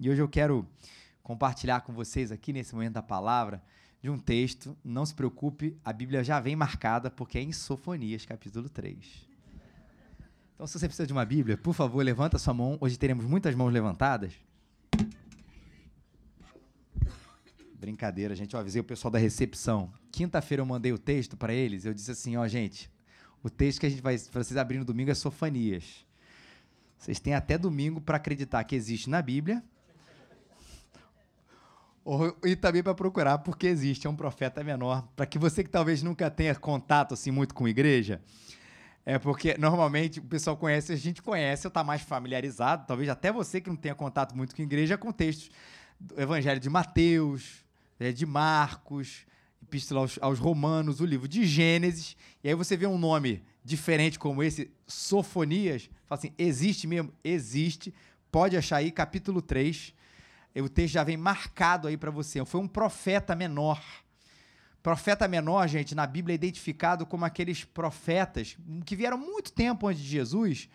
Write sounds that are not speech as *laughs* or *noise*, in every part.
E hoje eu quero compartilhar com vocês aqui nesse momento da palavra de um texto. Não se preocupe, a Bíblia já vem marcada porque é em Sofonias, capítulo 3. Então, se você precisa de uma Bíblia, por favor, levanta sua mão. Hoje teremos muitas mãos levantadas. Brincadeira, gente. Eu avisei o pessoal da recepção. Quinta-feira eu mandei o texto para eles. Eu disse assim: ó, gente, o texto que a gente vai para vocês abrir no domingo é Sofanias. Vocês têm até domingo para acreditar que existe na Bíblia. Ou, e também para procurar porque existe, é um profeta menor. Para que você que talvez nunca tenha contato assim muito com igreja, é porque normalmente o pessoal conhece, a gente conhece, ou está mais familiarizado, talvez até você que não tenha contato muito com igreja, com textos do Evangelho de Mateus, é, de Marcos, Epístola aos, aos, Romanos, o livro de Gênesis, e aí você vê um nome diferente como esse, Sofonias, fala assim, existe mesmo? Existe, pode achar aí, capítulo 3, o texto já vem marcado aí para você, foi um profeta menor, profeta menor, gente, na Bíblia é identificado como aqueles profetas que vieram muito tempo antes de Jesus,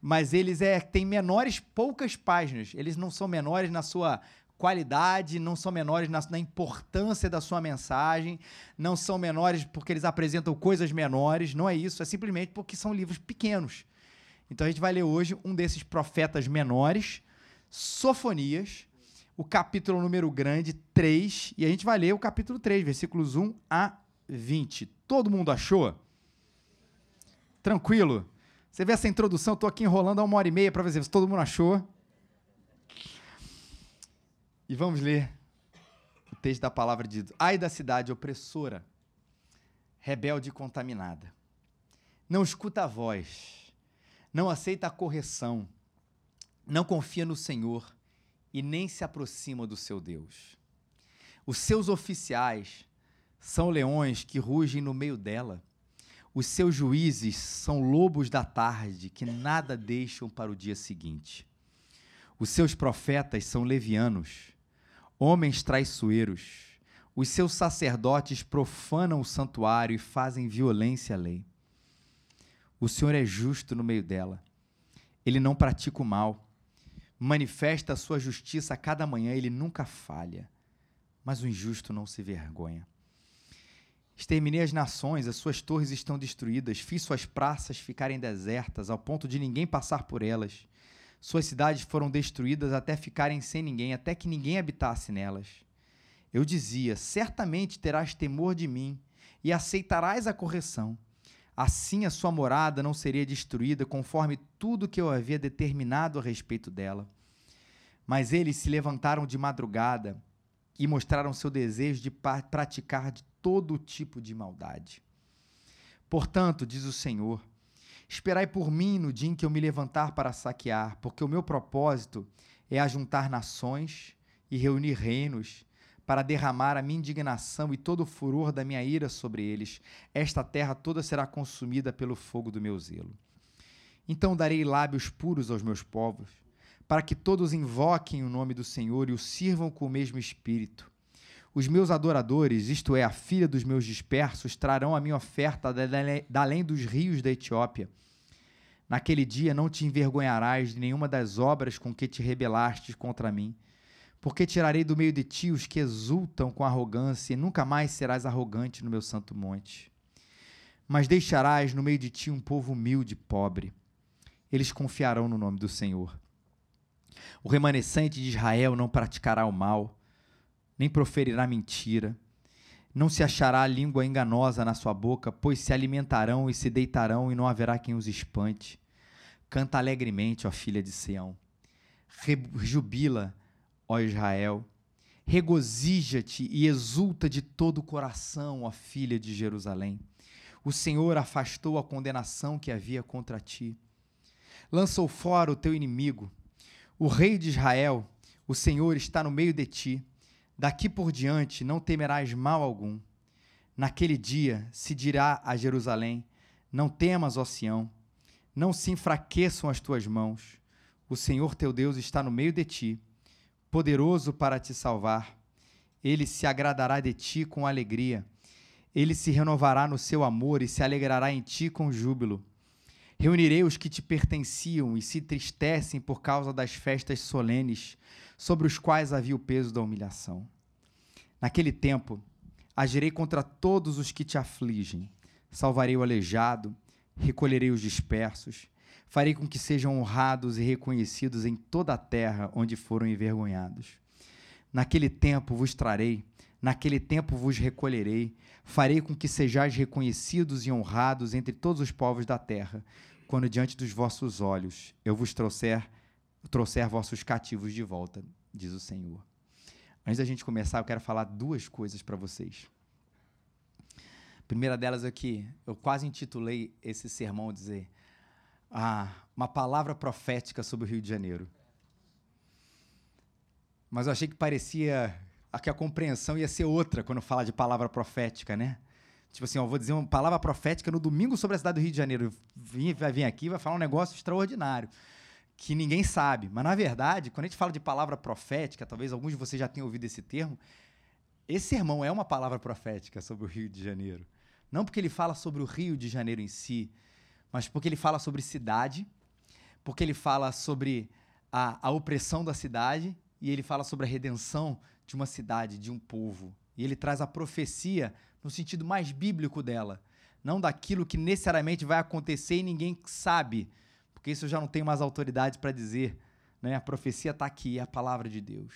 mas eles é, têm menores poucas páginas, eles não são menores na sua qualidade, não são menores na, na, importância da sua mensagem, não são menores porque eles apresentam coisas menores, não é isso, é simplesmente porque são livros pequenos. Então a gente vai ler hoje um desses profetas menores, Sofonias, o capítulo número grande, 3, e a gente vai ler o capítulo 3, versículos 1 a 20. Todo mundo achou? Tranquilo? Você vê essa introdução, estou aqui enrolando há uma hora e meia para ver se todo mundo achou. E vamos ler o texto da palavra de Deus. Ai da cidade opressora, rebelde e contaminada. Não escuta a voz, não aceita a correção, não confia no Senhor e nem se aproxima do seu Deus. Os seus oficiais são leões que rugem no meio dela. Os seus juízes são lobos da tarde que nada deixam para o dia seguinte. Os seus profetas são levianos homens traiçoeiros. Os seus sacerdotes profanam o santuário e fazem violência à lei. O Senhor é justo no meio dela. Ele não pratica o mal. Manifesta a sua justiça a cada manhã, ele nunca falha. Mas o injusto não se vergonha. Exterminei as nações, as suas torres estão destruídas, fiz suas praças ficarem desertas, ao ponto de ninguém passar por elas. Suas cidades foram destruídas até ficarem sem ninguém, até que ninguém habitasse nelas. Eu dizia: Certamente terás temor de mim e aceitarás a correção. Assim a sua morada não seria destruída, conforme tudo que eu havia determinado a respeito dela. Mas eles se levantaram de madrugada e mostraram seu desejo de praticar de todo tipo de maldade. Portanto, diz o Senhor, Esperai por mim no dia em que eu me levantar para saquear, porque o meu propósito é ajuntar nações e reunir reinos, para derramar a minha indignação e todo o furor da minha ira sobre eles. Esta terra toda será consumida pelo fogo do meu zelo. Então darei lábios puros aos meus povos, para que todos invoquem o nome do Senhor e o sirvam com o mesmo espírito. Os meus adoradores, isto é, a filha dos meus dispersos, trarão a minha oferta da além dos rios da Etiópia. Naquele dia não te envergonharás de nenhuma das obras com que te rebelaste contra mim, porque tirarei do meio de ti os que exultam com arrogância, e nunca mais serás arrogante no meu santo monte. Mas deixarás no meio de ti um povo humilde e pobre. Eles confiarão no nome do Senhor. O remanescente de Israel não praticará o mal nem proferirá mentira. Não se achará língua enganosa na sua boca, pois se alimentarão e se deitarão, e não haverá quem os espante. Canta alegremente, ó filha de Sião. Rejubila, ó Israel. Regozija-te e exulta de todo o coração, ó filha de Jerusalém. O Senhor afastou a condenação que havia contra ti. Lançou fora o teu inimigo. O rei de Israel, o Senhor está no meio de ti Daqui por diante não temerás mal algum. Naquele dia se dirá a Jerusalém: Não temas, ó Sião, não se enfraqueçam as tuas mãos. O Senhor teu Deus está no meio de ti, poderoso para te salvar. Ele se agradará de ti com alegria. Ele se renovará no seu amor e se alegrará em ti com júbilo. Reunirei os que te pertenciam e se tristecem por causa das festas solenes sobre os quais havia o peso da humilhação. Naquele tempo, agirei contra todos os que te afligem, salvarei o aleijado, recolherei os dispersos, farei com que sejam honrados e reconhecidos em toda a terra onde foram envergonhados. Naquele tempo vos trarei, naquele tempo vos recolherei, farei com que sejais reconhecidos e honrados entre todos os povos da terra, quando diante dos vossos olhos eu vos trouxer, trouxer vossos cativos de volta, diz o Senhor. Antes da gente começar, eu quero falar duas coisas para vocês. A primeira delas é que eu quase intitulei esse sermão dizer uma palavra profética sobre o Rio de Janeiro. Mas eu achei que parecia que a compreensão ia ser outra quando fala de palavra profética, né? Tipo assim, eu vou dizer uma palavra profética no domingo sobre a cidade do Rio de Janeiro. Vai vir aqui vai falar um negócio extraordinário que ninguém sabe. Mas, na verdade, quando a gente fala de palavra profética, talvez alguns de vocês já tenham ouvido esse termo, esse sermão é uma palavra profética sobre o Rio de Janeiro. Não porque ele fala sobre o Rio de Janeiro em si, mas porque ele fala sobre cidade, porque ele fala sobre a, a opressão da cidade e ele fala sobre a redenção de uma cidade, de um povo. E ele traz a profecia no sentido mais bíblico dela, não daquilo que necessariamente vai acontecer e ninguém sabe, porque isso eu já não tenho mais autoridade para dizer. Né? A profecia está aqui, é a palavra de Deus.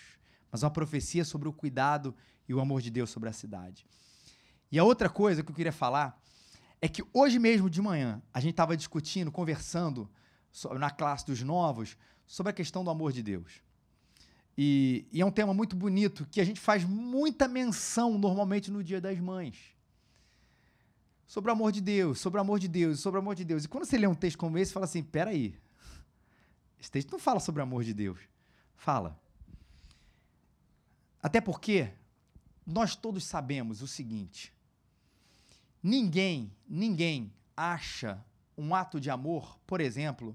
Mas uma profecia sobre o cuidado e o amor de Deus sobre a cidade. E a outra coisa que eu queria falar é que hoje mesmo de manhã a gente estava discutindo, conversando na classe dos novos sobre a questão do amor de Deus. E, e, é um tema muito bonito que a gente faz muita menção normalmente no Dia das Mães. Sobre o amor de Deus, sobre o amor de Deus, sobre o amor de Deus. E quando você lê um texto como esse, você fala assim: peraí, esse texto não fala sobre o amor de Deus. Fala. Até porque nós todos sabemos o seguinte: Ninguém, ninguém acha um ato de amor, por exemplo,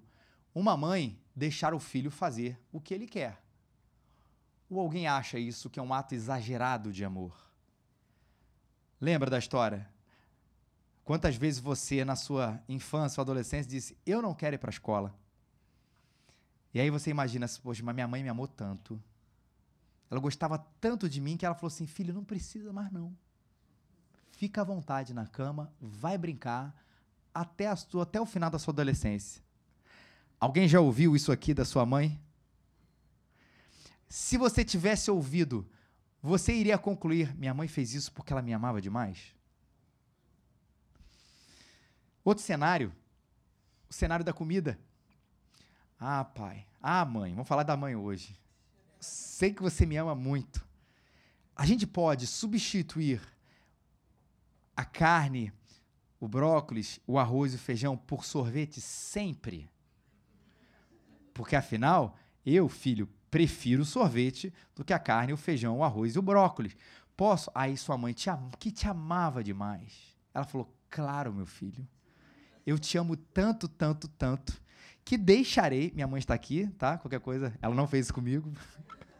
uma mãe deixar o filho fazer o que ele quer. Ou alguém acha isso que é um ato exagerado de amor? Lembra da história? Quantas vezes você, na sua infância ou adolescência, disse: Eu não quero ir para a escola? E aí você imagina, poxa, mas minha mãe me amou tanto. Ela gostava tanto de mim que ela falou assim: Filho, não precisa mais não fica à vontade na cama, vai brincar até, a sua, até o final da sua adolescência. Alguém já ouviu isso aqui da sua mãe? Se você tivesse ouvido, você iria concluir: minha mãe fez isso porque ela me amava demais? Outro cenário, o cenário da comida. Ah, pai. Ah, mãe. Vamos falar da mãe hoje. Sei que você me ama muito. A gente pode substituir a carne, o brócolis, o arroz e o feijão por sorvete sempre. Porque afinal, eu, filho, prefiro sorvete do que a carne, o feijão, o arroz e o brócolis. Posso? Aí sua mãe, te am que te amava demais. Ela falou: Claro, meu filho. Eu te amo tanto, tanto, tanto, que deixarei. Minha mãe está aqui, tá? Qualquer coisa, ela não fez isso comigo.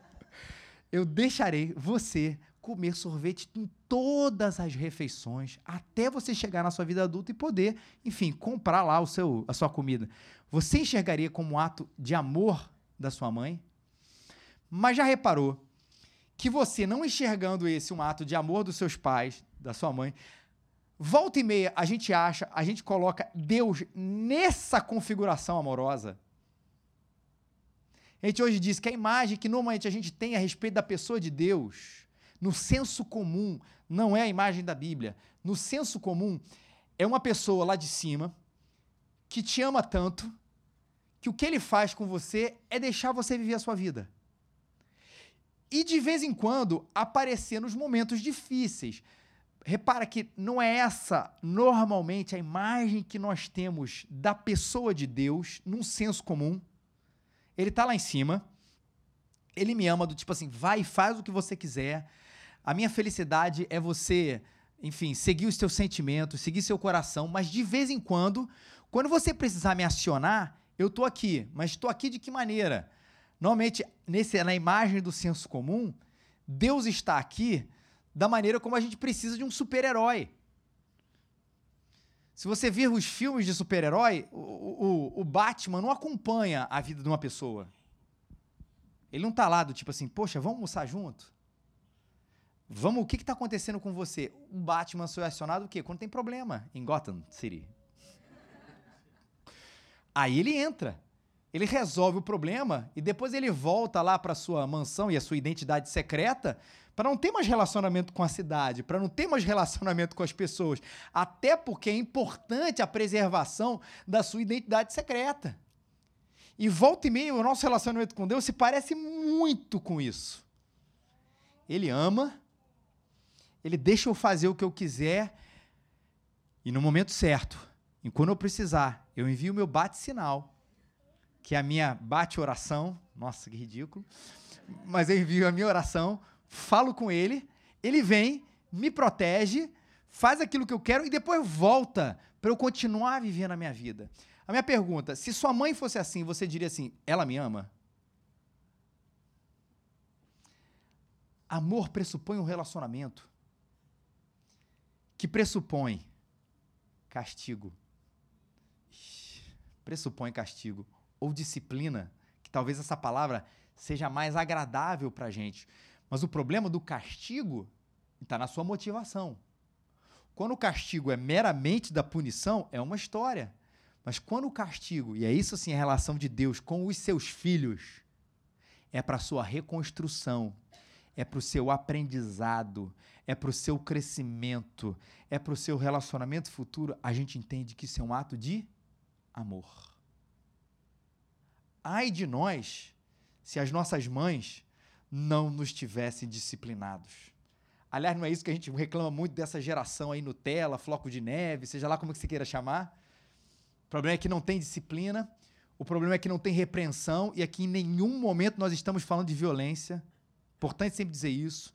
*laughs* Eu deixarei você comer sorvete em todas as refeições, até você chegar na sua vida adulta e poder, enfim, comprar lá o seu, a sua comida. Você enxergaria como um ato de amor da sua mãe? Mas já reparou que você não enxergando esse um ato de amor dos seus pais, da sua mãe, volta e meia a gente acha, a gente coloca Deus nessa configuração amorosa. A gente hoje diz que a imagem que normalmente a gente tem a respeito da pessoa de Deus no senso comum, não é a imagem da Bíblia. No senso comum, é uma pessoa lá de cima que te ama tanto que o que ele faz com você é deixar você viver a sua vida. E de vez em quando aparecer nos momentos difíceis. Repara que não é essa normalmente a imagem que nós temos da pessoa de Deus num senso comum. Ele está lá em cima, ele me ama do tipo assim, vai faz o que você quiser, a minha felicidade é você, enfim, seguir os seus sentimentos, seguir seu coração, mas de vez em quando, quando você precisar me acionar, eu estou aqui. Mas estou aqui de que maneira? Normalmente, nesse, na imagem do senso comum, Deus está aqui da maneira como a gente precisa de um super-herói. Se você vir os filmes de super-herói, o, o, o Batman não acompanha a vida de uma pessoa. Ele não tá lá do tipo assim, poxa, vamos almoçar junto? Vamos, o que está acontecendo com você? O Batman foi acionado o quê? Quando tem problema em Gotham City. Aí ele entra, ele resolve o problema e depois ele volta lá para sua mansão e a sua identidade secreta para não ter mais relacionamento com a cidade, para não ter mais relacionamento com as pessoas, até porque é importante a preservação da sua identidade secreta. E volta e meia o nosso relacionamento com Deus se parece muito com isso. Ele ama, ele deixa eu fazer o que eu quiser e no momento certo, e quando eu precisar, eu envio o meu bate-sinal, que é a minha bate-oração. Nossa, que ridículo. Mas eu envio a minha oração, falo com ele, ele vem, me protege, faz aquilo que eu quero e depois volta para eu continuar vivendo a minha vida. A minha pergunta: se sua mãe fosse assim, você diria assim, ela me ama? Amor pressupõe um relacionamento que pressupõe castigo. Pressupõe castigo. Ou disciplina, que talvez essa palavra seja mais agradável para a gente. Mas o problema do castigo está na sua motivação. Quando o castigo é meramente da punição, é uma história. Mas quando o castigo, e é isso assim a relação de Deus com os seus filhos, é para sua reconstrução, é para o seu aprendizado, é para o seu crescimento, é para o seu relacionamento futuro, a gente entende que isso é um ato de amor. Ai de nós se as nossas mães não nos tivessem disciplinados. Aliás, não é isso que a gente reclama muito dessa geração aí Nutella, floco de neve, seja lá como que você queira chamar. O problema é que não tem disciplina, o problema é que não tem repreensão e aqui em nenhum momento nós estamos falando de violência. Importante sempre dizer isso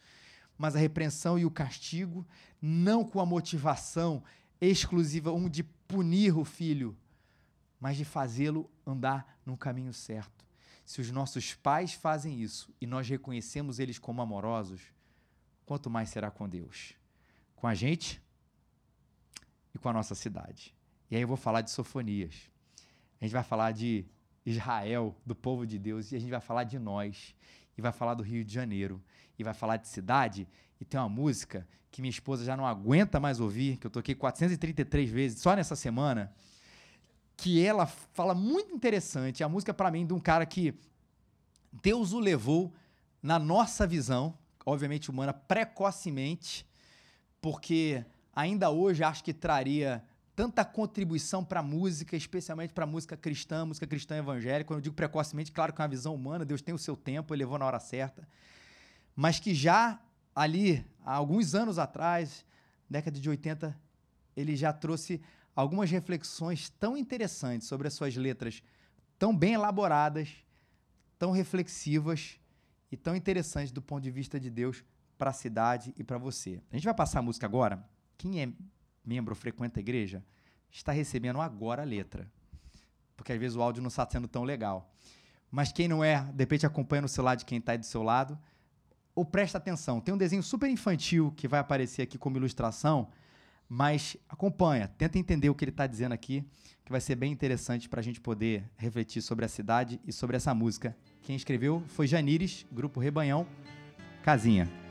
mas a repreensão e o castigo, não com a motivação exclusiva, um de punir o filho, mas de fazê-lo andar no caminho certo. Se os nossos pais fazem isso e nós reconhecemos eles como amorosos, quanto mais será com Deus? Com a gente e com a nossa cidade. E aí eu vou falar de Sofonias. A gente vai falar de Israel, do povo de Deus, e a gente vai falar de nós, e vai falar do Rio de Janeiro e vai falar de cidade, e tem uma música que minha esposa já não aguenta mais ouvir, que eu toquei 433 vezes só nessa semana, que ela fala muito interessante, a música para mim de um cara que Deus o levou na nossa visão, obviamente humana, precocemente, porque ainda hoje acho que traria tanta contribuição para a música, especialmente para a música cristã, música cristã evangélica. Quando eu digo precocemente, claro que é uma visão humana, Deus tem o seu tempo, ele levou na hora certa mas que já ali, há alguns anos atrás, década de 80, ele já trouxe algumas reflexões tão interessantes sobre as suas letras, tão bem elaboradas, tão reflexivas e tão interessantes do ponto de vista de Deus para a cidade e para você. A gente vai passar a música agora. Quem é membro, frequenta a igreja, está recebendo agora a letra. Porque às vezes o áudio não está sendo tão legal. Mas quem não é, de repente acompanha no celular de quem está do seu lado, ou presta atenção. Tem um desenho super infantil que vai aparecer aqui como ilustração, mas acompanha, tenta entender o que ele está dizendo aqui, que vai ser bem interessante para a gente poder refletir sobre a cidade e sobre essa música. Quem escreveu foi Janires, Grupo Rebanhão, Casinha.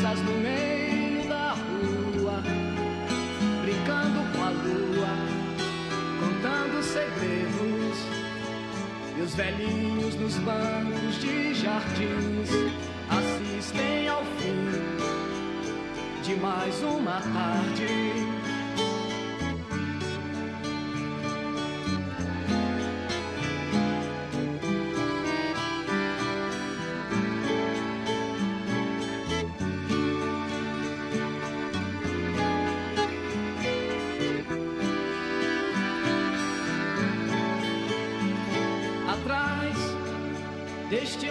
crianças no meio da rua, brincando com a lua, contando segredos. E os velhinhos nos bancos de jardins assistem ao fim de mais uma tarde.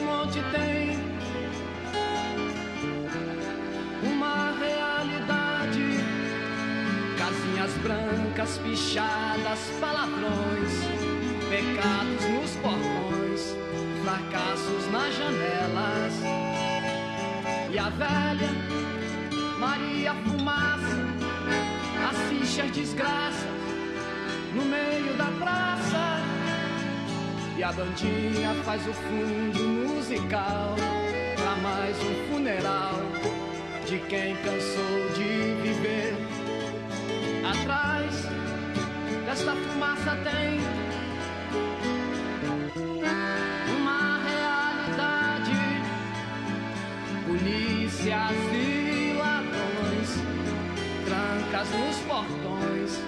Monte tem uma realidade. Casinhas brancas pichadas, palavrões, pecados nos portões, fracassos nas janelas. E a velha Maria Fumaça assiste as desgraças no meio da praça. E a bandinha faz o fundo musical pra mais um funeral de quem cansou de viver. Atrás desta fumaça tem uma realidade. Polícias e ladrões, trancas nos portões,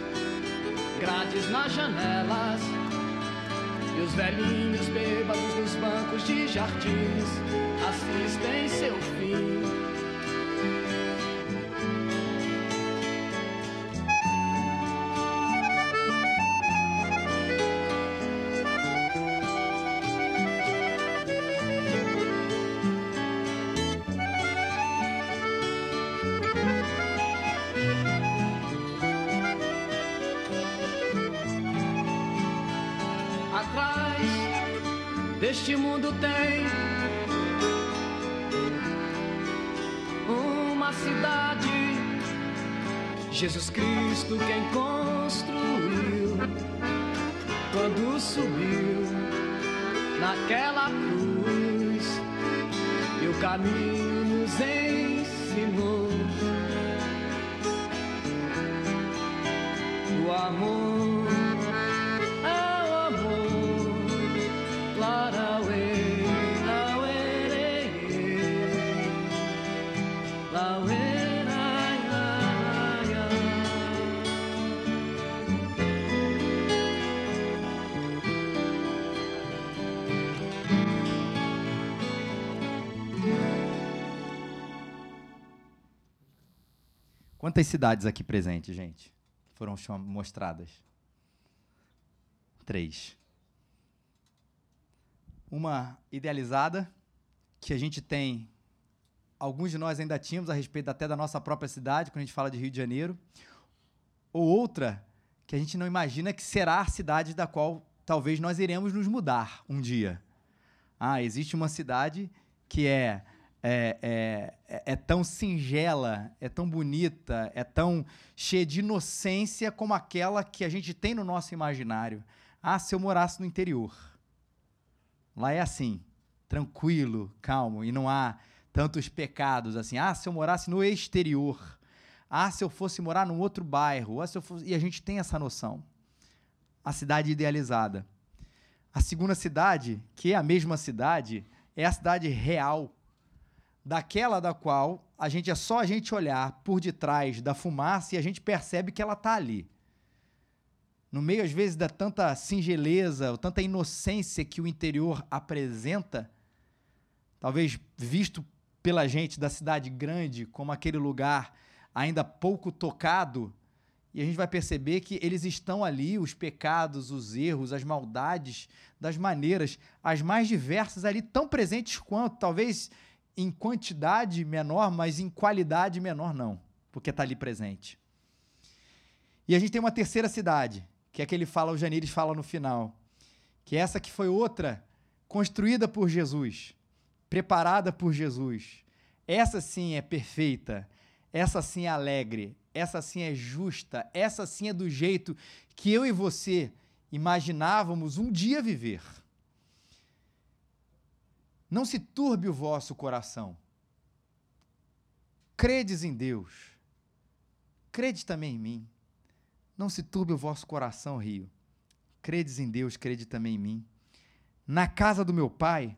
grades nas janelas. Os velhinhos bêbados nos bancos de jardins assistem seu fim. Deste mundo tem uma cidade. Jesus Cristo quem construiu quando subiu naquela cruz e o caminho nos ensinou Quantas cidades aqui presentes, gente? Foram mostradas? Três. Uma idealizada, que a gente tem, alguns de nós ainda tínhamos a respeito até da nossa própria cidade, quando a gente fala de Rio de Janeiro. Ou outra, que a gente não imagina que será a cidade da qual talvez nós iremos nos mudar um dia. Ah, existe uma cidade que é é, é, é- é tão singela, é tão bonita, é tão cheia de inocência como aquela que a gente tem no nosso imaginário. Ah, se eu morasse no interior. Lá é assim, tranquilo, calmo, e não há tantos pecados assim. Ah, se eu morasse no exterior. Ah, se eu fosse morar num outro bairro. Ah, se eu fosse... E a gente tem essa noção. A cidade idealizada. A segunda cidade, que é a mesma cidade, é a cidade real daquela da qual a gente é só a gente olhar por detrás da fumaça e a gente percebe que ela está ali. No meio, às vezes, da tanta singeleza, ou tanta inocência que o interior apresenta, talvez visto pela gente da cidade grande como aquele lugar ainda pouco tocado, e a gente vai perceber que eles estão ali, os pecados, os erros, as maldades, das maneiras, as mais diversas ali, tão presentes quanto, talvez em quantidade menor, mas em qualidade menor não, porque está ali presente. E a gente tem uma terceira cidade, que é que ele fala, o Janires fala no final, que é essa que foi outra construída por Jesus, preparada por Jesus. Essa sim é perfeita, essa sim é alegre, essa sim é justa, essa sim é do jeito que eu e você imaginávamos um dia viver. Não se turbe o vosso coração. Credes em Deus. Crede também em mim. Não se turbe o vosso coração, Rio. Credes em Deus, crede também em mim. Na casa do meu pai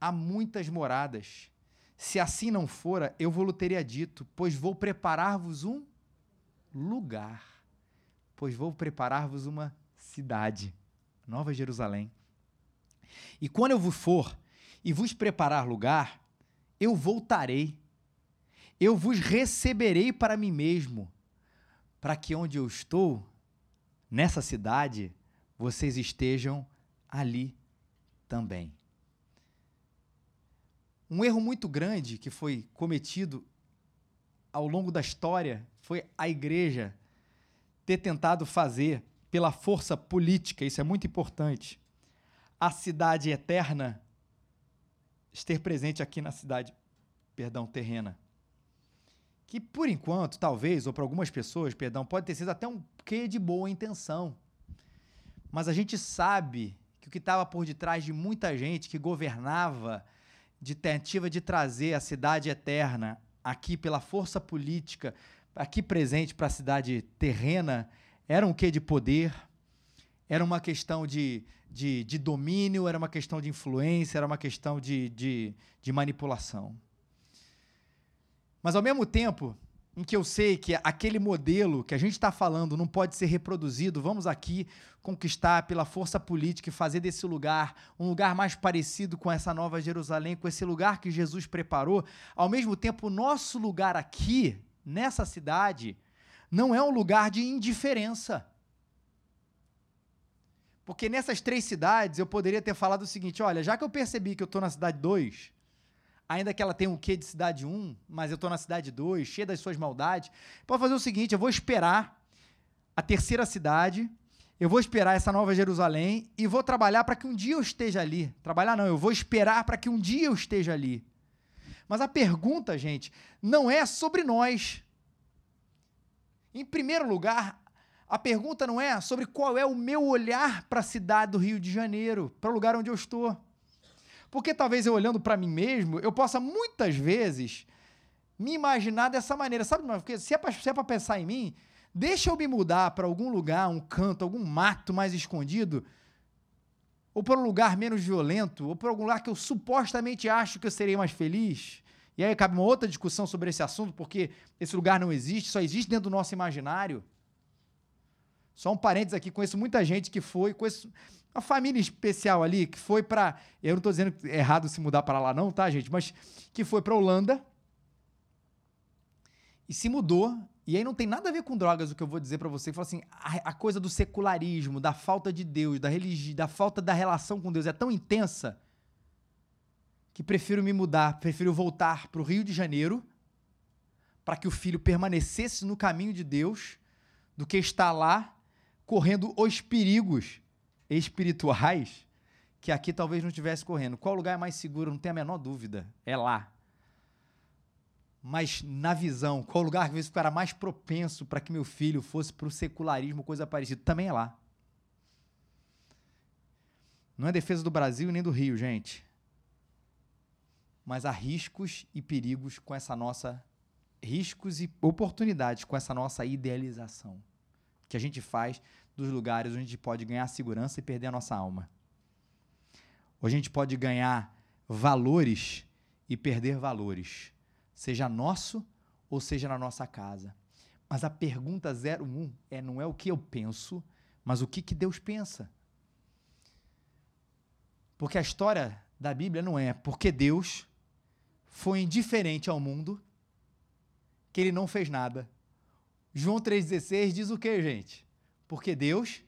há muitas moradas. Se assim não fora, eu vou teria dito, pois vou preparar-vos um lugar. Pois vou preparar-vos uma cidade, Nova Jerusalém. E quando eu vos for e vos preparar lugar, eu voltarei. Eu vos receberei para mim mesmo, para que onde eu estou, nessa cidade, vocês estejam ali também. Um erro muito grande que foi cometido ao longo da história foi a igreja ter tentado fazer pela força política, isso é muito importante, a cidade eterna ter presente aqui na cidade, perdão, terrena. Que por enquanto, talvez, ou para algumas pessoas, perdão, pode ter sido até um quê de boa intenção. Mas a gente sabe que o que estava por detrás de muita gente que governava de tentativa de trazer a cidade eterna aqui pela força política, aqui presente para a cidade terrena, era um quê de poder, era uma questão de, de, de domínio, era uma questão de influência, era uma questão de, de, de manipulação. Mas ao mesmo tempo em que eu sei que aquele modelo que a gente está falando não pode ser reproduzido, vamos aqui conquistar pela força política e fazer desse lugar um lugar mais parecido com essa nova Jerusalém, com esse lugar que Jesus preparou. Ao mesmo tempo, o nosso lugar aqui, nessa cidade, não é um lugar de indiferença. Porque nessas três cidades eu poderia ter falado o seguinte: olha, já que eu percebi que eu estou na cidade 2, ainda que ela tenha um quê de cidade 1, um, mas eu estou na cidade 2, cheia das suas maldades, pode fazer o seguinte: eu vou esperar a terceira cidade, eu vou esperar essa nova Jerusalém e vou trabalhar para que um dia eu esteja ali. Trabalhar não, eu vou esperar para que um dia eu esteja ali. Mas a pergunta, gente, não é sobre nós. Em primeiro lugar, a pergunta não é sobre qual é o meu olhar para a cidade do Rio de Janeiro, para o lugar onde eu estou. Porque talvez eu olhando para mim mesmo, eu possa muitas vezes me imaginar dessa maneira. Sabe, porque se é para é pensar em mim, deixa eu me mudar para algum lugar, um canto, algum mato mais escondido, ou para um lugar menos violento, ou para algum lugar que eu supostamente acho que eu serei mais feliz. E aí cabe uma outra discussão sobre esse assunto, porque esse lugar não existe, só existe dentro do nosso imaginário. Só um parênteses aqui, conheço muita gente que foi, conheço uma família especial ali que foi para, eu não estou dizendo é errado se mudar para lá não, tá, gente, mas que foi para Holanda e se mudou, e aí não tem nada a ver com drogas o que eu vou dizer para você, fala assim, a, a, coisa do secularismo, da falta de Deus, da religião, da falta da relação com Deus é tão intensa que prefiro me mudar, prefiro voltar para o Rio de Janeiro para que o filho permanecesse no caminho de Deus do que estar lá correndo os perigos espirituais que aqui talvez não estivesse correndo. Qual lugar é mais seguro? Não tem a menor dúvida. É lá. Mas na visão, qual lugar que vezes era mais propenso para que meu filho fosse para o secularismo, coisa parecida? Também é lá. Não é defesa do Brasil nem do Rio, gente. Mas há riscos e perigos com essa nossa riscos e oportunidades com essa nossa idealização que a gente faz dos lugares onde a gente pode ganhar segurança e perder a nossa alma. Ou a gente pode ganhar valores e perder valores, seja nosso ou seja na nossa casa. Mas a pergunta 01 é não é o que eu penso, mas o que, que Deus pensa. Porque a história da Bíblia não é porque Deus foi indiferente ao mundo que ele não fez nada João 3,16 diz o que, gente? Porque Deus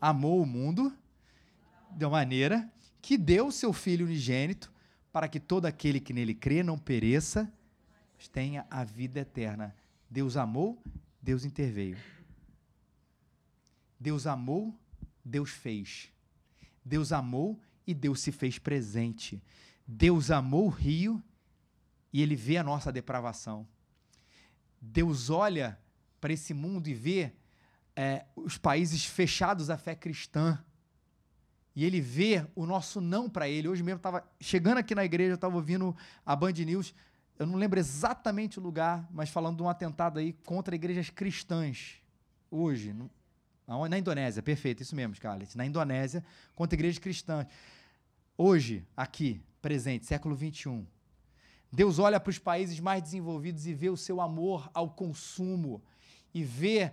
amou o mundo de maneira que deu o seu Filho unigênito para que todo aquele que nele crê não pereça, mas tenha a vida eterna. Deus amou, Deus interveio. Deus amou, Deus fez. Deus amou e Deus se fez presente. Deus amou o rio e ele vê a nossa depravação. Deus olha para esse mundo e ver é, os países fechados à fé cristã. E ele vê o nosso não para ele. Hoje mesmo estava chegando aqui na igreja, estava ouvindo a Band News. Eu não lembro exatamente o lugar, mas falando de um atentado aí contra igrejas cristãs. Hoje, no, na Indonésia, perfeito, isso mesmo, Scarlett. Na Indonésia, contra igrejas cristãs. Hoje, aqui, presente, século 21, Deus olha para os países mais desenvolvidos e vê o seu amor ao consumo e vê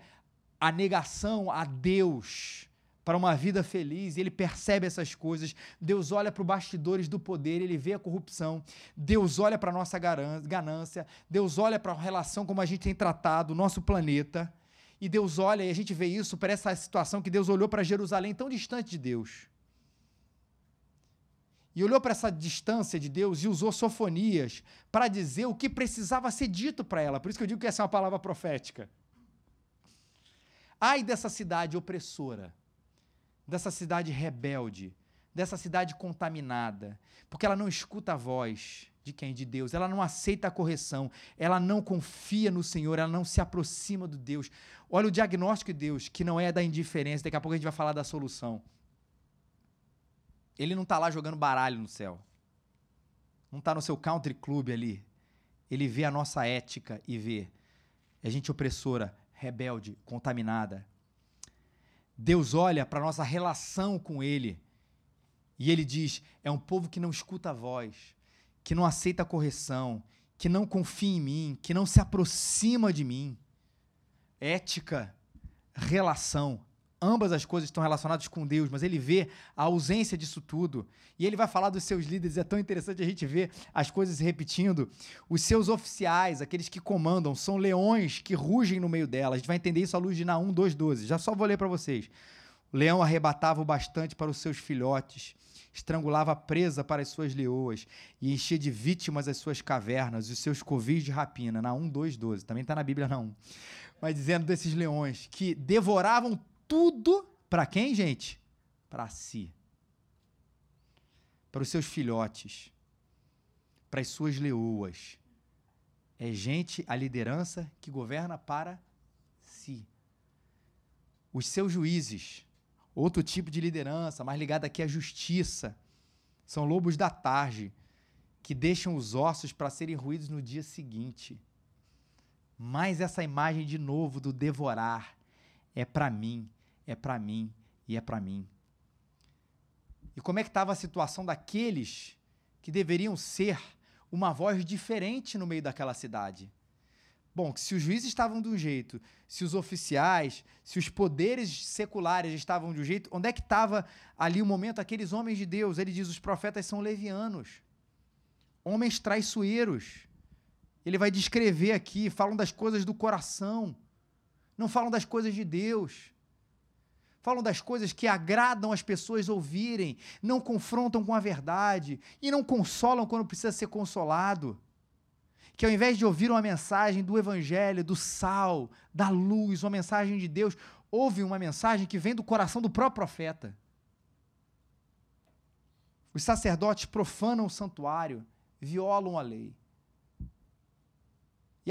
a negação a Deus para uma vida feliz, ele percebe essas coisas. Deus olha para os bastidores do poder, ele vê a corrupção. Deus olha para a nossa ganância. Deus olha para a relação como a gente tem tratado o nosso planeta. E Deus olha, e a gente vê isso para essa situação que Deus olhou para Jerusalém tão distante de Deus. E olhou para essa distância de Deus e usou sofonias para dizer o que precisava ser dito para ela. Por isso que eu digo que essa é uma palavra profética. Ai dessa cidade opressora, dessa cidade rebelde, dessa cidade contaminada, porque ela não escuta a voz de quem? De Deus. Ela não aceita a correção, ela não confia no Senhor, ela não se aproxima do Deus. Olha o diagnóstico de Deus, que não é da indiferença, daqui a pouco a gente vai falar da solução. Ele não está lá jogando baralho no céu. Não está no seu country club ali. Ele vê a nossa ética e vê a gente opressora, rebelde, contaminada. Deus olha para a nossa relação com Ele e Ele diz: é um povo que não escuta a voz, que não aceita a correção, que não confia em mim, que não se aproxima de mim. Ética, relação, ambas as coisas estão relacionadas com Deus, mas ele vê a ausência disso tudo. E ele vai falar dos seus líderes, é tão interessante a gente ver as coisas se repetindo. Os seus oficiais, aqueles que comandam, são leões que rugem no meio dela. A gente vai entender isso à luz de Naum 2,12. Já só vou ler para vocês. O leão arrebatava o bastante para os seus filhotes, estrangulava a presa para as suas leoas e enchia de vítimas as suas cavernas e os seus covis de rapina. Naum 2,12. Também está na Bíblia Naum. Mas dizendo desses leões que devoravam tudo para quem, gente? Para si. Para os seus filhotes. Para as suas leoas. É gente, a liderança que governa para si. Os seus juízes, outro tipo de liderança, mais ligada aqui à justiça, são lobos da tarde, que deixam os ossos para serem ruídos no dia seguinte. Mas essa imagem de novo do devorar é para mim, é para mim e é para mim. E como é que estava a situação daqueles que deveriam ser uma voz diferente no meio daquela cidade? Bom, se os juízes estavam de um jeito, se os oficiais, se os poderes seculares estavam de um jeito, onde é que estava ali o momento aqueles homens de Deus? Ele diz: os profetas são levianos, homens traiçoeiros. Ele vai descrever aqui, falam das coisas do coração, não falam das coisas de Deus. Falam das coisas que agradam as pessoas ouvirem, não confrontam com a verdade e não consolam quando precisa ser consolado. Que ao invés de ouvir uma mensagem do Evangelho, do sal, da luz, uma mensagem de Deus, ouve uma mensagem que vem do coração do próprio profeta. Os sacerdotes profanam o santuário, violam a lei.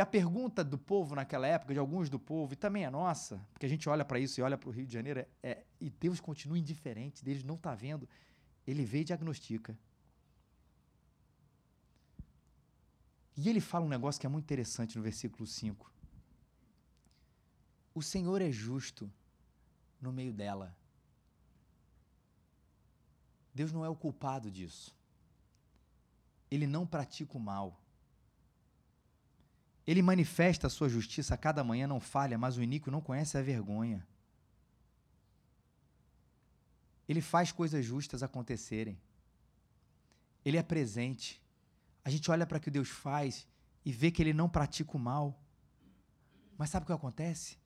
E a pergunta do povo naquela época, de alguns do povo, e também a nossa, porque a gente olha para isso e olha para o Rio de Janeiro, é, é, e Deus continua indiferente, Deus não está vendo, ele vê e diagnostica. E ele fala um negócio que é muito interessante no versículo 5. O Senhor é justo no meio dela. Deus não é o culpado disso. Ele não pratica o mal. Ele manifesta a sua justiça a cada manhã, não falha, mas o iníquo não conhece a vergonha. Ele faz coisas justas acontecerem. Ele é presente. A gente olha para o que Deus faz e vê que ele não pratica o mal. Mas sabe o que acontece?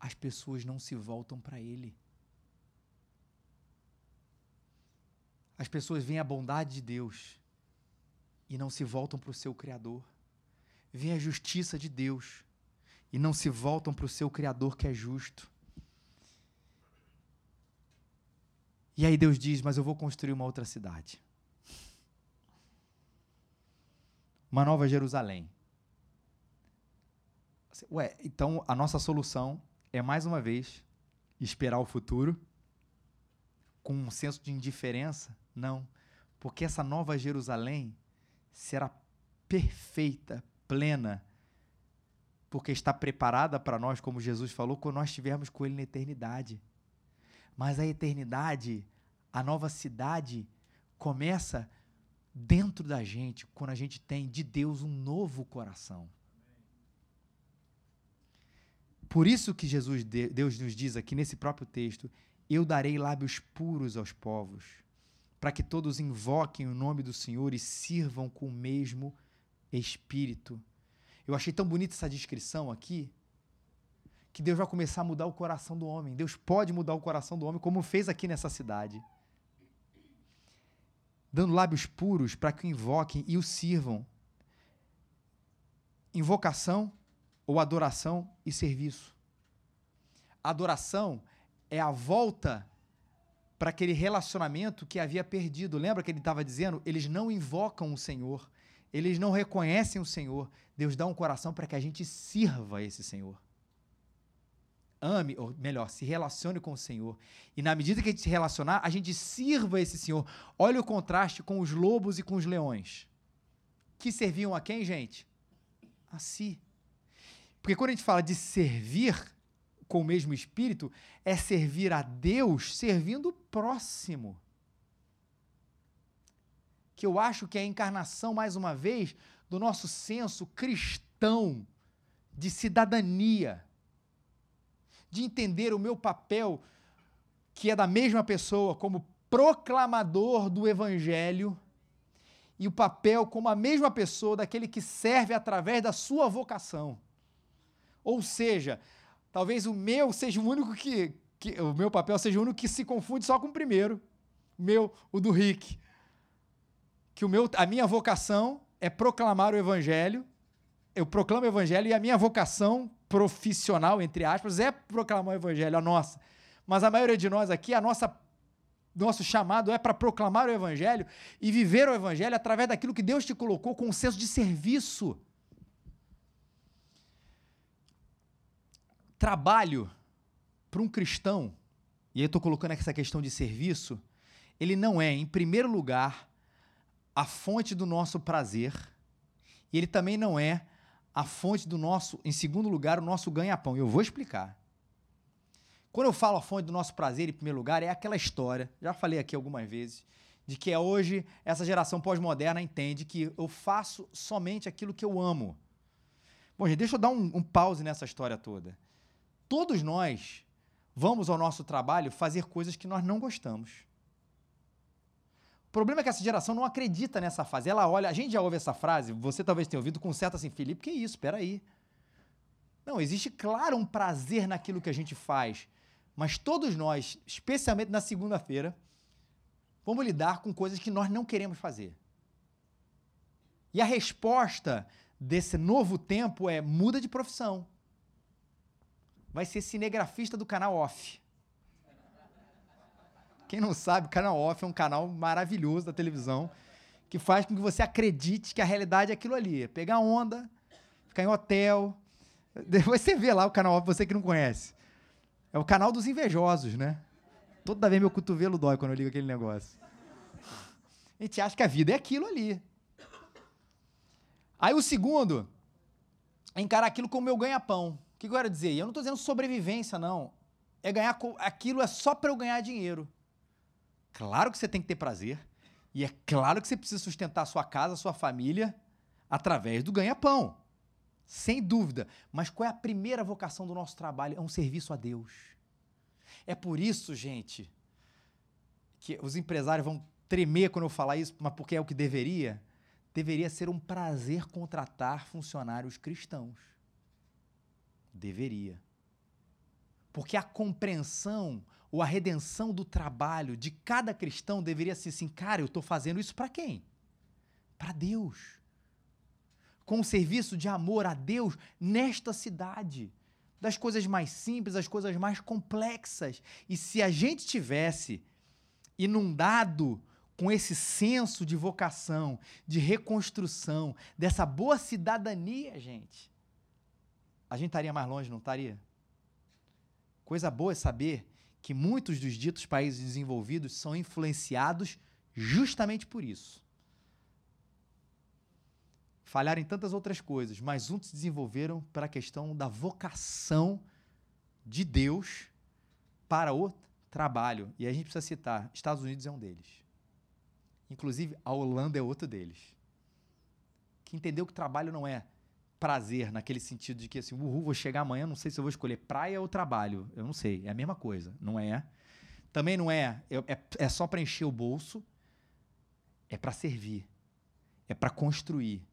As pessoas não se voltam para ele. As pessoas veem a bondade de Deus e não se voltam para o seu Criador. Veem a justiça de Deus e não se voltam para o seu Criador que é justo. E aí Deus diz: Mas eu vou construir uma outra cidade. Uma nova Jerusalém. Ué, então a nossa solução é mais uma vez esperar o futuro com um senso de indiferença? Não, porque essa nova Jerusalém será perfeita, plena, porque está preparada para nós, como Jesus falou, quando nós estivermos com Ele na eternidade. Mas a eternidade, a nova cidade, começa dentro da gente, quando a gente tem de Deus um novo coração. Por isso que Jesus, de- Deus nos diz aqui nesse próprio texto: Eu darei lábios puros aos povos, para que todos invoquem o nome do Senhor e sirvam com o mesmo espírito. Eu achei tão bonita essa descrição aqui, que Deus vai começar a mudar o coração do homem. Deus pode mudar o coração do homem, como fez aqui nessa cidade. Dando lábios puros para que o invoquem e o sirvam. Invocação ou adoração e serviço. Adoração é a volta para aquele relacionamento que havia perdido. Lembra que ele estava dizendo? Eles não invocam o Senhor, eles não reconhecem o Senhor. Deus dá um coração para que a gente sirva esse Senhor. Ame, ou melhor, se relacione com o Senhor. E na medida que a gente se relacionar, a gente sirva esse Senhor. Olha o contraste com os lobos e com os leões. Que serviam a quem, gente? A si. Porque quando a gente fala de servir com o mesmo espírito, é servir a Deus servindo o próximo. Que eu acho que é a encarnação, mais uma vez, do nosso senso cristão de cidadania, de entender o meu papel, que é da mesma pessoa, como proclamador do evangelho, e o papel como a mesma pessoa daquele que serve através da sua vocação. Ou seja, talvez o meu seja o único que, que o meu papel seja o único que se confunde só com o primeiro, meu, o do Rick, que o meu, a minha vocação é proclamar o evangelho. Eu proclamo o evangelho e a minha vocação profissional, entre aspas, é proclamar o evangelho, a nossa. Mas a maioria de nós aqui, a nossa nosso chamado é para proclamar o evangelho e viver o evangelho através daquilo que Deus te colocou com um senso de serviço. Trabalho para um cristão, e aí eu estou colocando essa questão de serviço, ele não é, em primeiro lugar, a fonte do nosso prazer, e ele também não é a fonte do nosso, em segundo lugar, o nosso ganha-pão. Eu vou explicar. Quando eu falo a fonte do nosso prazer, em primeiro lugar, é aquela história, já falei aqui algumas vezes, de que é hoje essa geração pós-moderna entende que eu faço somente aquilo que eu amo. Bom, gente, deixa eu dar um, um pause nessa história toda. Todos nós vamos ao nosso trabalho fazer coisas que nós não gostamos. O problema é que essa geração não acredita nessa fase. Ela olha, a gente já ouve essa frase, você talvez tenha ouvido com certo assim, Felipe, que isso, espera aí. Não, existe claro um prazer naquilo que a gente faz, mas todos nós, especialmente na segunda-feira, vamos lidar com coisas que nós não queremos fazer. E a resposta desse novo tempo é muda de profissão. Vai ser cinegrafista do canal Off. Quem não sabe, o canal Off é um canal maravilhoso da televisão que faz com que você acredite que a realidade é aquilo ali. É pegar onda, ficar em hotel. *laughs* Depois você vê lá o canal Off, você que não conhece. É o canal dos invejosos, né? Toda vez meu cotovelo dói quando eu ligo aquele negócio. A gente acha que a vida é aquilo ali. Aí o segundo é encarar aquilo como meu ganha-pão. O que eu quero dizer? Eu não estou dizendo sobrevivência, não. É ganhar aquilo é só para eu ganhar dinheiro. Claro que você tem que ter prazer. E é claro que você precisa sustentar a sua casa, a sua família, através do ganha-pão. Sem dúvida. Mas qual é a primeira vocação do nosso trabalho? É um serviço a Deus. É por isso, gente, que os empresários vão tremer quando eu falar isso, mas porque é o que deveria. Deveria ser um prazer contratar funcionários cristãos. Deveria. Porque a compreensão ou a redenção do trabalho de cada cristão deveria ser assim, cara, eu estou fazendo isso para quem? Para Deus. Com um serviço de amor a Deus nesta cidade. Das coisas mais simples às coisas mais complexas. E se a gente tivesse inundado com esse senso de vocação, de reconstrução, dessa boa cidadania, gente, a gente estaria mais longe, não estaria? Coisa boa é saber que muitos dos ditos países desenvolvidos são influenciados justamente por isso. Falharam em tantas outras coisas, mas uns se desenvolveram para a questão da vocação de Deus para o trabalho. E a gente precisa citar: Estados Unidos é um deles. Inclusive, a Holanda é outro deles. Que entendeu que trabalho não é prazer, naquele sentido de que assim, uhul, vou chegar amanhã, não sei se eu vou escolher praia ou trabalho. Eu não sei, é a mesma coisa. Não é. Também não é, é, é- só para encher o bolso, é para servir, é para construir.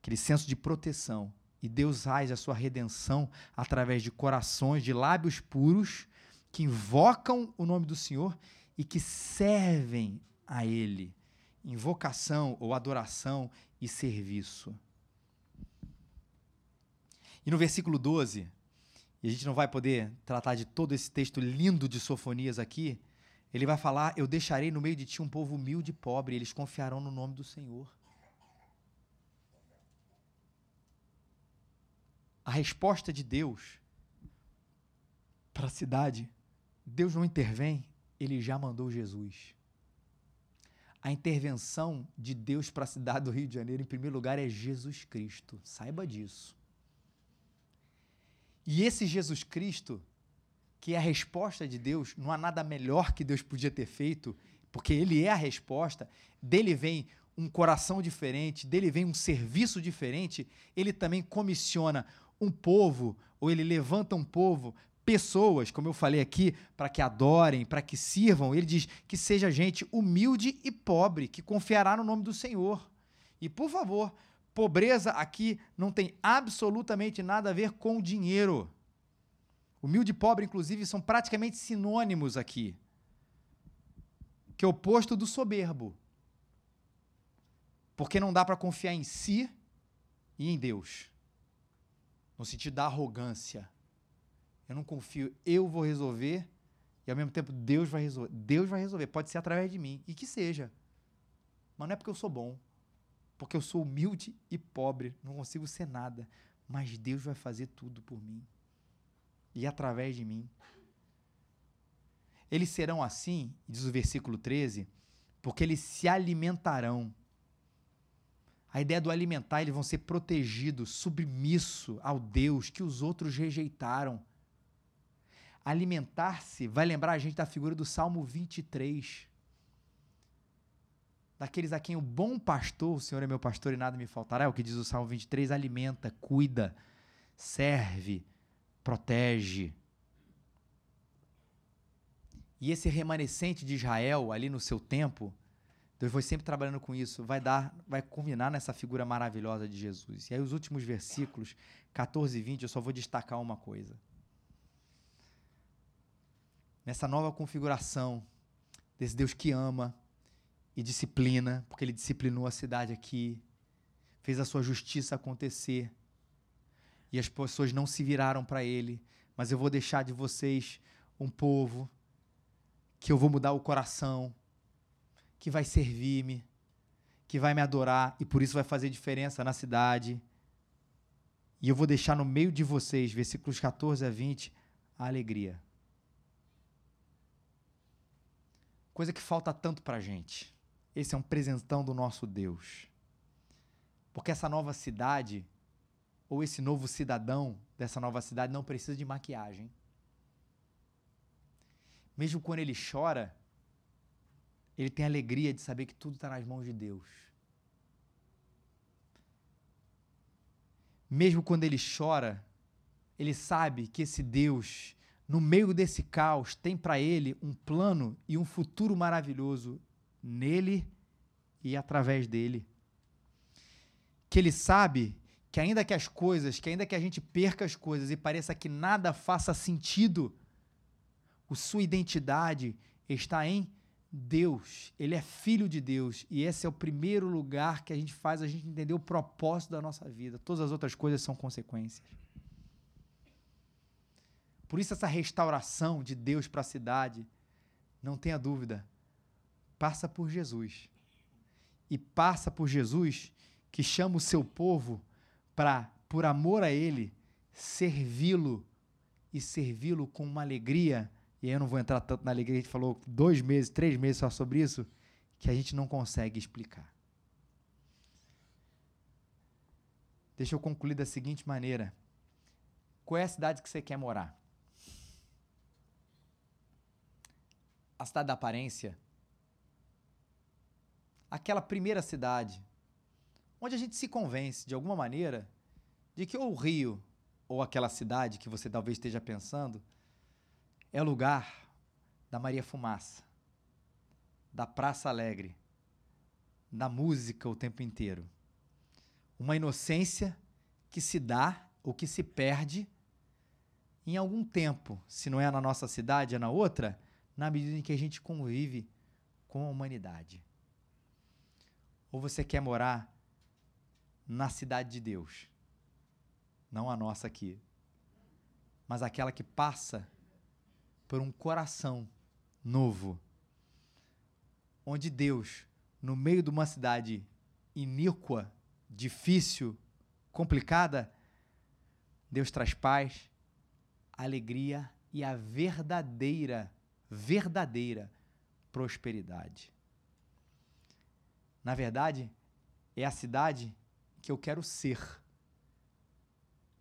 Aquele senso de proteção. E Deus age a sua redenção através de corações, de lábios puros, que invocam o nome do Senhor e que servem a Ele. Invocação ou adoração e serviço. E no versículo 12, e a gente não vai poder tratar de todo esse texto lindo de Sofonias aqui, ele vai falar: Eu deixarei no meio de ti um povo humilde e pobre, eles confiarão no nome do Senhor. A resposta de Deus para a cidade, Deus não intervém, ele já mandou Jesus. A intervenção de Deus para a cidade do Rio de Janeiro, em primeiro lugar, é Jesus Cristo. Saiba disso. E esse Jesus Cristo, que é a resposta de Deus, não há nada melhor que Deus podia ter feito, porque Ele é a resposta, dele vem um coração diferente, dele vem um serviço diferente, ele também comissiona um povo, ou ele levanta um povo, pessoas, como eu falei aqui, para que adorem, para que sirvam. Ele diz que seja gente humilde e pobre, que confiará no nome do Senhor. E por favor, pobreza aqui não tem absolutamente nada a ver com dinheiro. Humilde e pobre, inclusive, são praticamente sinônimos aqui. Que é o oposto do soberbo. Porque não dá para confiar em si e em Deus. No sentido da arrogância. Eu não confio, eu vou resolver e ao mesmo tempo Deus vai resolver. Deus vai resolver, pode ser através de mim e que seja. Mas não é porque eu sou bom, porque eu sou humilde e pobre, não consigo ser nada, mas Deus vai fazer tudo por mim e através de mim. Eles serão assim, diz o versículo 13, porque eles se alimentarão. A ideia do alimentar, eles vão ser protegidos, submisso ao Deus que os outros rejeitaram. Alimentar-se vai lembrar a gente da figura do Salmo 23. Daqueles a quem o bom pastor, o Senhor é meu pastor e nada me faltará, é o que diz o Salmo 23, alimenta, cuida, serve, protege. E esse remanescente de Israel ali no seu tempo, Deus foi sempre trabalhando com isso, vai dar, vai culminar nessa figura maravilhosa de Jesus. E aí os últimos versículos, 14 e 20, eu só vou destacar uma coisa. Nessa nova configuração desse Deus que ama e disciplina, porque ele disciplinou a cidade aqui, fez a sua justiça acontecer. E as pessoas não se viraram para ele, mas eu vou deixar de vocês um povo que eu vou mudar o coração, que vai servir-me, que vai me adorar e por isso vai fazer diferença na cidade. E eu vou deixar no meio de vocês, versículos 14 a 20, a alegria. Coisa que falta tanto pra gente. Esse é um presentão do nosso Deus. Porque essa nova cidade, ou esse novo cidadão dessa nova cidade, não precisa de maquiagem. Mesmo quando ele chora, ele tem alegria de saber que tudo está nas mãos de Deus. Mesmo quando ele chora, ele sabe que esse Deus, no meio desse caos, tem para ele um plano e um futuro maravilhoso nele e através dele. Que ele sabe que ainda que as coisas, que ainda que a gente perca as coisas e pareça que nada faça sentido, a sua identidade está em Deus. Ele é filho de Deus e esse é o primeiro lugar que a gente faz a gente entender o propósito da nossa vida. Todas as outras coisas são consequências. Por isso essa restauração de Deus para a cidade, não tenha dúvida, passa por Jesus. E passa por Jesus que chama o seu povo para, por amor a Ele, servi-lo e servi-lo com uma alegria. E aí eu não vou entrar tanto na alegria, a gente falou dois meses, três meses só sobre isso, que a gente não consegue explicar. Deixa eu concluir da seguinte maneira: qual é a cidade que você quer morar? A cidade da aparência? Aquela primeira cidade, onde a gente se convence, de alguma maneira, de que ou o Rio, ou aquela cidade que você talvez esteja pensando, é lugar da Maria Fumaça, da Praça Alegre, da música o tempo inteiro. Uma inocência que se dá ou que se perde em algum tempo, se não é na nossa cidade, é na outra, na medida em que a gente convive com a humanidade. Ou você quer morar na cidade de Deus? Não a nossa aqui, mas aquela que passa por um coração novo, onde Deus, no meio de uma cidade iníqua, difícil, complicada, Deus traz paz, alegria e a verdadeira, verdadeira prosperidade. Na verdade, é a cidade que eu quero ser.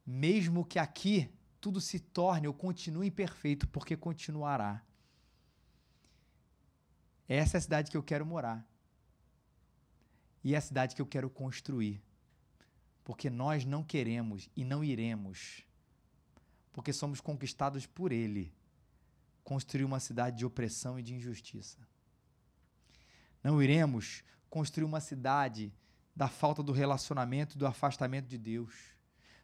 Mesmo que aqui tudo se torne ou continue imperfeito, porque continuará. Essa é a cidade que eu quero morar. E é a cidade que eu quero construir. Porque nós não queremos e não iremos, porque somos conquistados por Ele, construir uma cidade de opressão e de injustiça. Não iremos construir uma cidade da falta do relacionamento e do afastamento de Deus.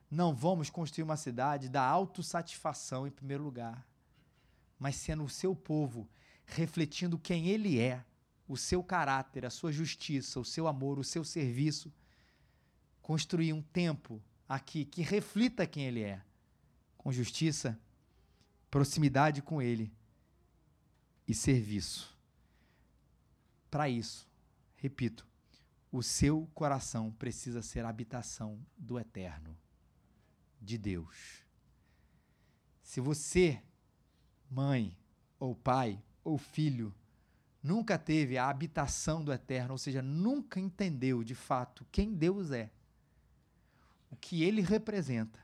Não vamos construir uma cidade da autossatisfação em primeiro lugar, mas sendo o seu povo, refletindo quem ele é, o seu caráter, a sua justiça, o seu amor, o seu serviço. Construir um tempo aqui que reflita quem ele é, com justiça, proximidade com ele e serviço. Para isso, repito, o seu coração precisa ser a habitação do eterno, de Deus. Se você, mãe, ou pai, ou filho, nunca teve a habitação do eterno, ou seja, nunca entendeu de fato quem Deus é, o que ele representa,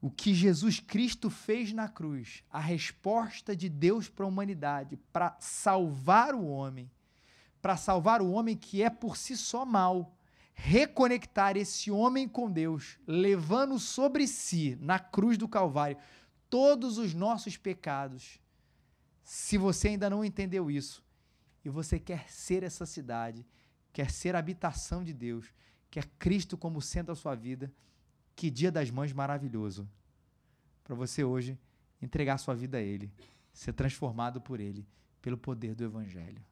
o que Jesus Cristo fez na cruz, a resposta de Deus para a humanidade, para salvar o homem, para salvar o homem que é por si só mal, reconectar esse homem com Deus, levando sobre si, na cruz do Calvário, todos os nossos pecados. Se você ainda não entendeu isso e você quer ser essa cidade, quer ser a habitação de Deus, quer Cristo como centro da sua vida, que dia das mães maravilhoso para você hoje entregar sua vida a Ele, ser transformado por Ele, pelo poder do Evangelho.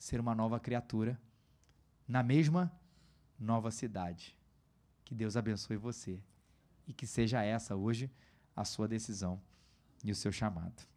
Ser uma nova criatura na mesma nova cidade. Que Deus abençoe você e que seja essa hoje a sua decisão e o seu chamado.